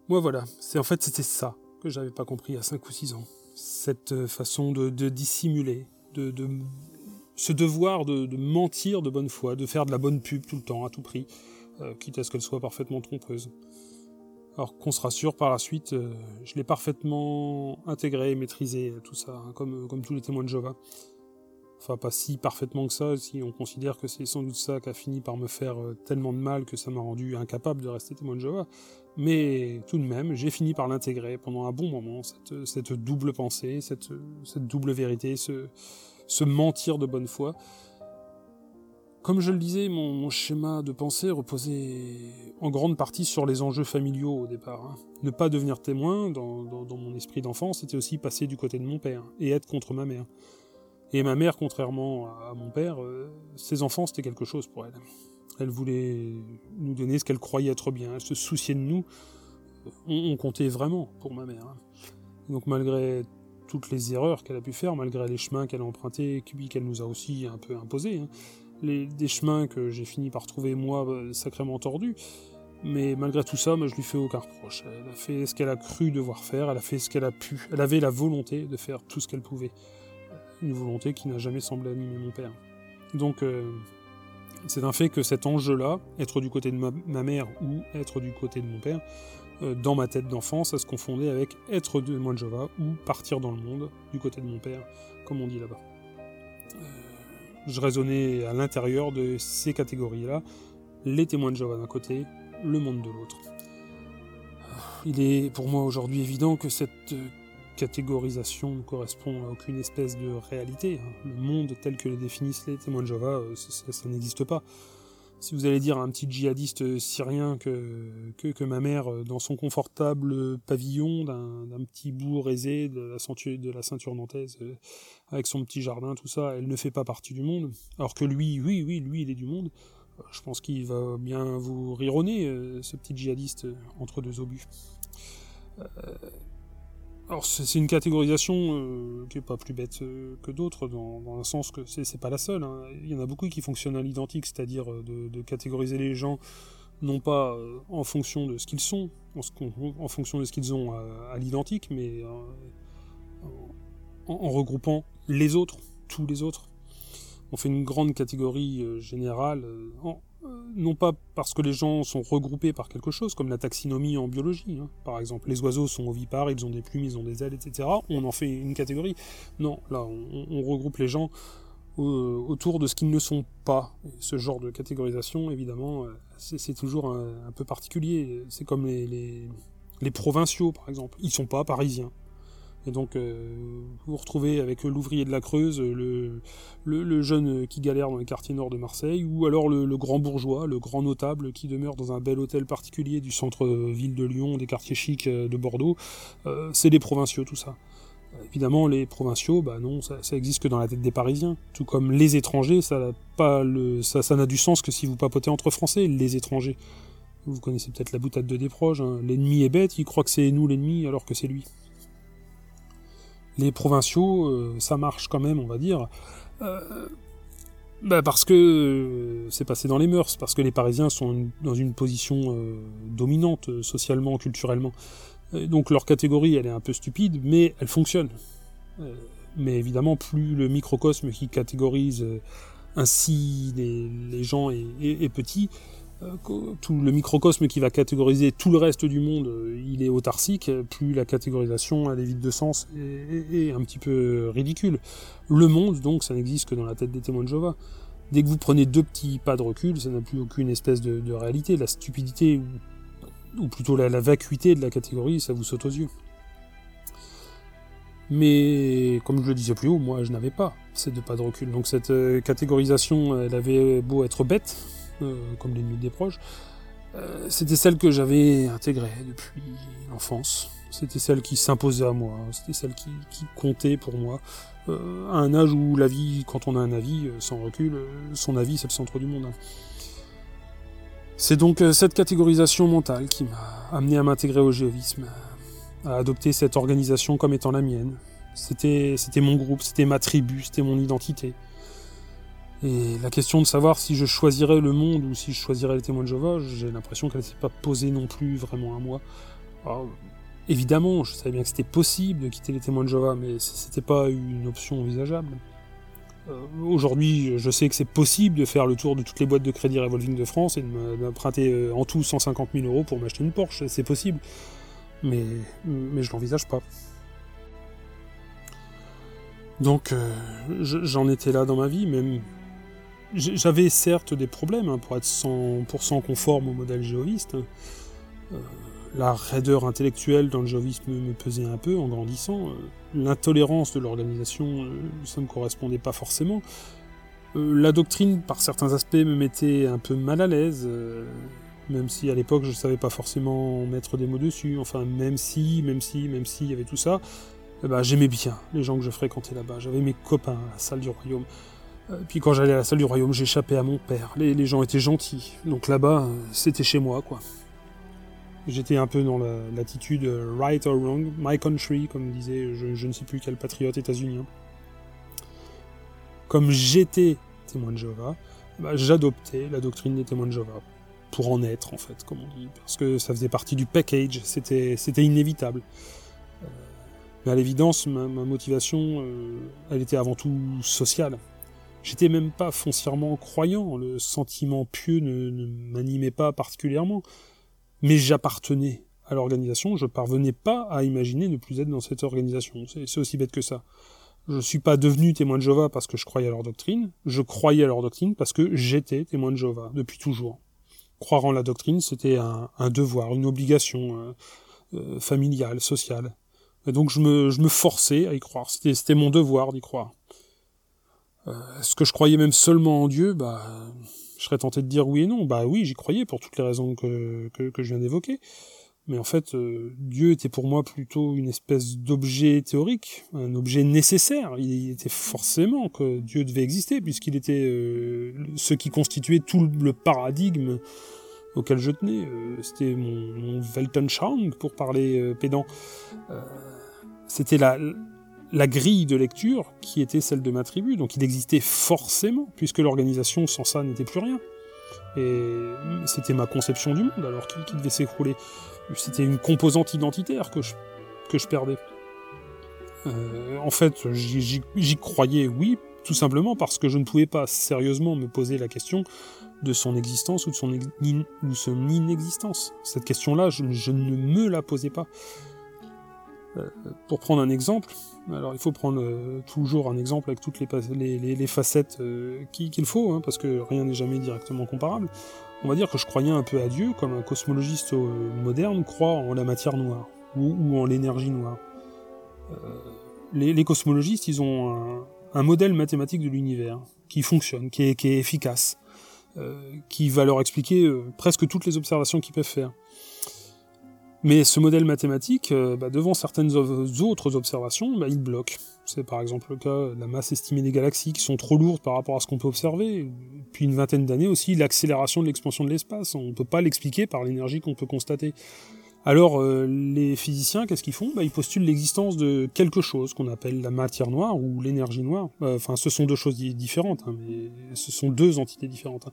Moi voilà, c'est en fait c'était ça que j'avais pas compris à 5 ou 6 ans. Cette façon de, dissimuler, de, de, ce devoir de, mentir de bonne foi, de faire de la bonne pub tout le temps, à tout prix, euh, quitte à ce qu'elle soit parfaitement trompeuse. Alors qu'on se rassure par la suite, euh, je l'ai parfaitement intégré et maîtrisé, tout ça, hein, comme, comme tous les témoins de Jova. Enfin, pas si parfaitement que ça, si on considère que c'est sans doute ça qui a fini par me faire euh, tellement de mal que ça m'a rendu incapable de rester témoin de Jova. Mais tout de même, j'ai fini par l'intégrer pendant un bon moment, cette, cette double pensée, cette, cette double vérité, ce, ce mentir de bonne foi. Comme je le disais, mon, schéma de pensée reposait en grande partie sur les enjeux familiaux au départ. Hein. Ne pas devenir témoin, dans, mon esprit d'enfant, c'était aussi passer du côté de mon père et être contre ma mère. Et ma mère, contrairement à mon père, euh, ses enfants, c'était quelque chose pour elle. Elle voulait nous donner ce qu'elle croyait être bien, elle se souciait de nous. On, comptait vraiment pour ma mère. Hein. Donc malgré toutes les erreurs qu'elle a pu faire, malgré les chemins qu'elle a empruntés, qu'elle nous a aussi un peu imposés. Hein. Les, des chemins que j'ai fini par trouver moi euh, sacrément tordus. Mais malgré tout ça, moi, je lui fais aucun reproche. Elle a fait ce qu'elle a cru devoir faire, elle a fait ce qu'elle a pu. Elle avait la volonté de faire tout ce qu'elle pouvait. Une volonté qui n'a jamais semblé animer mon père. Donc, euh, c'est un fait que cet enjeu-là, être du côté de ma, mère ou être du côté de mon père, euh, dans ma tête d'enfant, ça se confondait avec être de de Jova ou partir dans le monde du côté de mon père, comme on dit là-bas. Je raisonnais à l'intérieur de ces catégories-là, les témoins de Jova d'un côté, le monde de l'autre. Euh, il est pour moi aujourd'hui évident que cette catégorisation ne correspond à aucune espèce de réalité. Le monde tel que les définissent les témoins de Jova, ça n'existe pas si vous allez dire à un petit djihadiste syrien que, que, ma mère, euh, dans son confortable pavillon d'un petit bourg aisé de la ceinture, de la ceinture nantaise, euh, avec son petit jardin, tout ça, elle ne fait pas partie du monde, alors que lui, oui, oui, lui, il est du monde, euh, je pense qu'il va bien vous rironner, ce petit djihadiste entre deux obus. Alors c'est une catégorisation euh, qui est pas plus bête euh, que d'autres, dans, le sens que c'est pas la seule. Hein. Il y en a beaucoup qui fonctionnent à l'identique, c'est-à-dire euh, de, catégoriser les gens non pas en fonction de ce qu'ils sont, en, fonction de ce qu'ils ont à, l'identique, mais en, regroupant les autres, tous les autres. On fait une grande catégorie générale euh, non pas parce que les gens sont regroupés par quelque chose, comme la taxinomie en biologie. Hein. Par exemple, les oiseaux sont ovipares, ils ont des plumes, ils ont des ailes, etc. On en fait une catégorie. Non, là, on, regroupe les gens euh, autour de ce qu'ils ne sont pas. ce genre de catégorisation, évidemment, euh, c'est toujours un, peu particulier. C'est comme les, les, provinciaux, par exemple. Ils sont pas parisiens. Et donc, euh, vous retrouvez avec l'ouvrier de la Creuse, le, jeune qui galère dans les quartiers nord de Marseille, ou alors le, grand bourgeois, le grand notable qui demeure dans un bel hôtel particulier du centre-ville de Lyon, des quartiers chics euh, de Bordeaux. Euh, c'est des provinciaux, tout ça. Évidemment, les provinciaux, bah non, ça, existe que dans la tête des Parisiens. Tout comme les étrangers, ça n'a du sens que si vous papotez entre Français, les étrangers. Vous connaissez peut-être la boutade de Desproges. Hein. L'ennemi est bête, il croit que c'est nous l'ennemi alors que c'est lui les provinciaux, euh, ça marche quand même, on va dire. Euh, bah, parce que euh, c'est passé dans les mœurs, parce que les Parisiens sont dans une position dominante socialement, culturellement. donc leur catégorie, elle est un peu stupide, mais elle fonctionne. mais évidemment, plus le microcosme qui catégorise ainsi les, gens est, petit, tout le microcosme qui va catégoriser tout le reste du monde, euh, il est autarcique, plus la catégorisation elle est vide de sens et, un petit peu ridicule. Le monde, donc, ça n'existe que dans la tête des témoins de Jéhovah. Dès que vous prenez deux petits pas de recul, ça n'a plus aucune espèce de, réalité. La stupidité, ou, plutôt la, vacuité de la catégorie, ça vous saute aux yeux. Mais comme je le disais plus haut, moi je n'avais pas ces deux pas de recul. Donc cette euh, catégorisation, elle avait beau être bête, euh, comme les nuits des proches, euh, c'était celle que j'avais intégrée depuis l'enfance. C'était celle qui s'imposait à moi, c'était celle qui, comptait pour moi. à un âge où la vie, quand on a un avis, sans recul, son avis c'est le centre du monde. Hein. C'est donc cette catégorisation mentale qui m'a amené à m'intégrer au géovisme, à adopter cette organisation comme étant la mienne. C'était, c'était mon groupe, c'était ma tribu, c'était mon identité. Et la question de savoir si je choisirais le monde ou si je choisirais les témoins de Jéhovah, j'ai l'impression qu'elle ne s'est pas posée non plus vraiment à moi. évidemment, je savais bien que c'était possible de quitter les témoins de Jéhovah, mais c'était pas une option envisageable. Euh, aujourd'hui, je sais que c'est possible de faire le tour de toutes les boîtes de crédit revolving de France et de m'emprunter euh, en tout 150 000 euros pour m'acheter une Porsche. C'est possible mais, mais je l'envisage pas. Donc euh, j'en étais là dans ma vie, même j'avais certes des problèmes hein, pour être 100% conforme au modèle géoviste. Hein. Euh, la raideur intellectuelle dans le géovisme me pesait un peu en grandissant. Euh, l'intolérance de l'organisation, ça ne me correspondait pas forcément. la doctrine, par certains aspects, me mettait un peu mal à l'aise même si à l'époque je ne savais pas forcément mettre des mots dessus, enfin même si, même si, même si, il y avait tout ça, eh ben, j'aimais bien les gens que je fréquentais là-bas, j'avais mes copains à la salle du royaume. Euh, puis quand j'allais à la salle du royaume, j'échappais à mon père, les, gens étaient gentils, donc là-bas, euh, c'était chez moi, quoi. J'étais un peu dans l'attitude euh, right or wrong, my country, comme disait je, ne sais plus quel patriote états-unien. Comme j'étais témoin de Jéhovah, bah, j'adoptais la doctrine des témoins de Jéhovah pour en être, en fait, comme on dit, parce que ça faisait partie du package, c'était, inévitable. Mais à l'évidence, ma, motivation, elle était avant tout sociale. J'étais même pas foncièrement croyant, le sentiment pieux ne, m'animait pas particulièrement, mais j'appartenais à l'organisation, je parvenais pas à imaginer ne plus être dans cette organisation. C'est aussi bête que ça. Je suis pas devenu témoin de Jéhovah parce que je croyais à leur doctrine, je croyais à leur doctrine parce que j'étais témoin de Jéhovah depuis toujours croire en la doctrine, c'était un, devoir, une obligation euh, euh, familiale, sociale. Et donc je me, je me forçais à y croire. C'était mon devoir d'y croire. Euh, Est-ce que je croyais même seulement en Dieu? Bah, je serais tenté de dire oui et non. Bah oui, j'y croyais pour toutes les raisons que, que, je viens d'évoquer. Mais en fait, euh, Dieu était pour moi plutôt une espèce d'objet théorique, un objet nécessaire. Il était forcément que Dieu devait exister, puisqu'il était euh, ce qui constituait tout le paradigme auquel je tenais. Euh, c'était mon, mon Weltanschauung, pour parler pédant. C'était la, la grille de lecture qui était celle de ma tribu, donc il existait forcément, puisque l'organisation sans ça n'était plus rien. Et c'était ma conception du monde alors qui devait s'écrouler c'était une composante identitaire que je, que je perdais. Euh, en fait, j'y croyais, oui, tout simplement parce que je ne pouvais pas sérieusement me poser la question de son existence ou de son inexistence. Cette question-là, je, ne me la posais pas. Euh, pour prendre un exemple, alors il faut prendre euh, toujours un exemple avec toutes les, facettes qu'il faut, hein, parce que rien n'est jamais directement comparable on va dire que je croyais un peu à Dieu, comme un cosmologiste euh, moderne croit en la matière noire, ou, en l'énergie noire. Euh, les, cosmologistes, ils ont un, modèle mathématique de l'univers, qui fonctionne, qui est, efficace, euh, qui va leur expliquer presque toutes les observations qu'ils peuvent faire. Mais ce modèle mathématique, bah, devant certaines autres observations, bah, il bloque. C'est par exemple le cas de la masse estimée des galaxies qui sont trop lourdes par rapport à ce qu'on peut observer. Depuis une vingtaine d'années aussi, l'accélération de l'expansion de l'espace. On ne peut pas l'expliquer par l'énergie qu'on peut constater. Alors, euh, les physiciens, qu'est-ce qu'ils font? Bah, Ils postulent l'existence de quelque chose qu'on appelle la matière noire ou l'énergie noire. Euh, enfin, ce sont deux choses différentes, hein, mais ce sont deux entités différentes. Hein.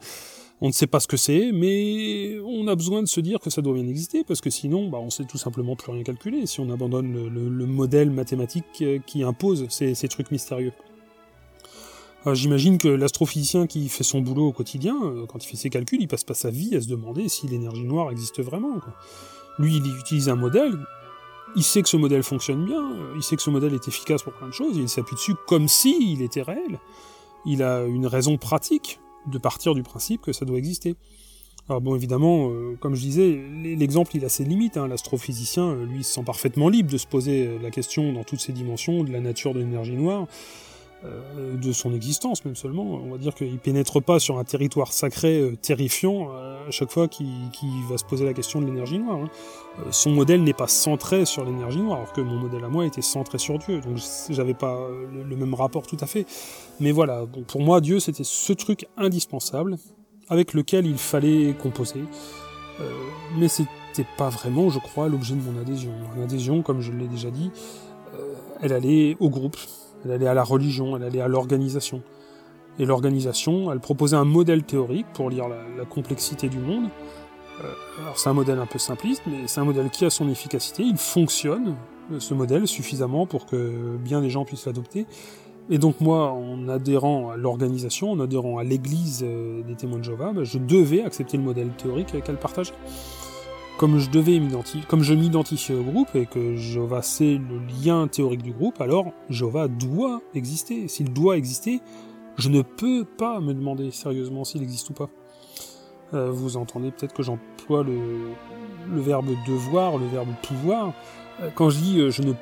On ne sait pas ce que c'est, mais on a besoin de se dire que ça doit bien exister, parce que sinon, bah, on sait tout simplement plus rien calculer si on abandonne le, modèle mathématique qui impose ces, trucs mystérieux. J'imagine que l'astrophysicien qui fait son boulot au quotidien, quand il fait ses calculs, il passe pas sa vie à se demander si l'énergie noire existe vraiment. Lui, il utilise un modèle, il sait que ce modèle fonctionne bien, il sait que ce modèle est efficace pour plein de choses, il s'appuie dessus comme si il était réel. Il a une raison pratique de partir du principe que ça doit exister. Alors bon, évidemment, euh, comme je disais, l'exemple il a ses limites. Hein. L'astrophysicien, euh, lui, se sent parfaitement libre de se poser euh, la question dans toutes ses dimensions de la nature de l'énergie noire, de son existence même seulement. On va dire qu'il pénètre pas sur un territoire sacré terrifiant à chaque fois qu'il va se poser la question de l'énergie noire. Hein. son modèle n'est pas centré sur l'énergie noire, alors que mon modèle à moi était centré sur Dieu. Donc j'avais pas le, même rapport tout à fait. Mais voilà, pour moi, Dieu, c'était ce truc indispensable avec lequel il fallait composer. Euh, mais c'était pas vraiment, je crois, l'objet de mon adhésion. Mon adhésion, comme je l'ai déjà dit, euh, elle allait au groupe, elle allait à la religion, elle allait à l'organisation. Et l'organisation, elle proposait un modèle théorique pour lire la, complexité du monde. Euh, alors c'est un modèle un peu simpliste, mais c'est un modèle qui a son efficacité, il fonctionne, ce modèle, suffisamment pour que bien des gens puissent l'adopter. Et donc moi, en adhérant à l'organisation, en adhérant à l'église euh, des témoins de Jéhovah, bah, je devais accepter le modèle théorique qu'elle partageait. Comme je devais comme je m'identifiais au groupe et que Jéhovah c'est le lien théorique du groupe, alors Jéhovah doit exister. S'il doit exister, je ne peux pas me demander sérieusement s'il existe ou pas. Euh, vous entendez peut-être que j'emploie le, le verbe devoir, le verbe pouvoir. Euh, quand je dis je ne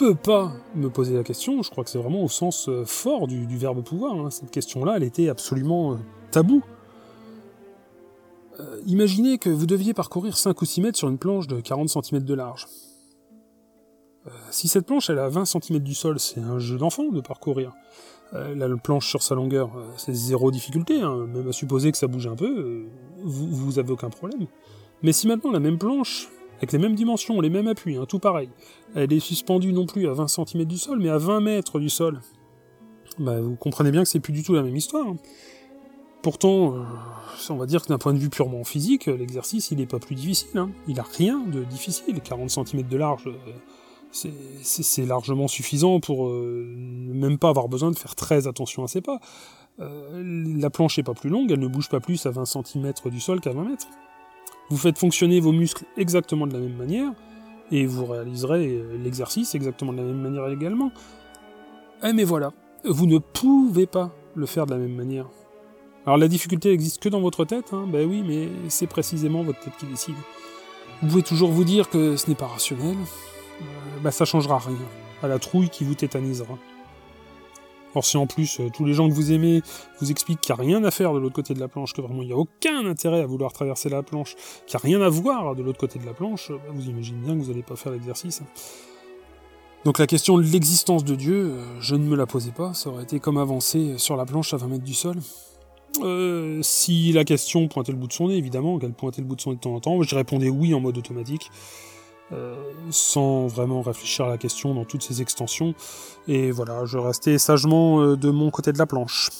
peux pas me poser la question, je crois que c'est vraiment au sens euh, fort du, verbe pouvoir. Hein. Cette question-là, elle était absolument euh, taboue. Euh, imaginez que vous deviez parcourir 5 ou 6 mètres sur une planche de 40 cm de large. si cette planche elle a 20 cm du sol, c'est un jeu d'enfant de parcourir. la planche sur sa longueur, c'est zéro difficulté, hein. même à supposer que ça bouge un peu, vous, vous avez aucun problème. Mais si maintenant la même planche, avec les mêmes dimensions, les mêmes appuis, hein, tout pareil. Elle est suspendue non plus à 20 cm du sol, mais à 20 mètres du sol. Bah, vous comprenez bien que c'est plus du tout la même histoire. Hein. Pourtant, euh, on va dire que d'un point de vue purement physique, l'exercice il n'est pas plus difficile. Hein. Il a rien de difficile. 40 cm de large, euh, c'est largement suffisant pour euh, même pas avoir besoin de faire très attention à ses pas. la planche n'est pas plus longue, elle ne bouge pas plus à 20 cm du sol qu'à 20 mètres. Vous faites fonctionner vos muscles exactement de la même manière, et vous réaliserez l'exercice exactement de la même manière également. Eh mais voilà, vous ne pouvez pas le faire de la même manière. Alors la difficulté n'existe que dans votre tête, hein ben oui, mais c'est précisément votre tête qui décide. Vous pouvez toujours vous dire que ce n'est pas rationnel, euh, ben ça changera rien, à la trouille qui vous tétanisera. Or si en plus euh, tous les gens que vous aimez vous expliquent qu'il n'y a rien à faire de l'autre côté de la planche, que vraiment il n'y a aucun intérêt à vouloir traverser la planche, qu'il n'y a rien à voir de l'autre côté de la planche, bah, vous imaginez bien que vous n'allez pas faire l'exercice. Donc la question de l'existence de Dieu, euh, je ne me la posais pas, ça aurait été comme avancer sur la planche à 20 mètres du sol. Euh, si la question pointait le bout de son nez, évidemment, qu'elle pointait le bout de son nez de temps en temps, je répondais oui en mode automatique. Euh, sans vraiment réfléchir à la question dans toutes ses extensions. Et voilà, je restais sagement euh, de mon côté de la planche.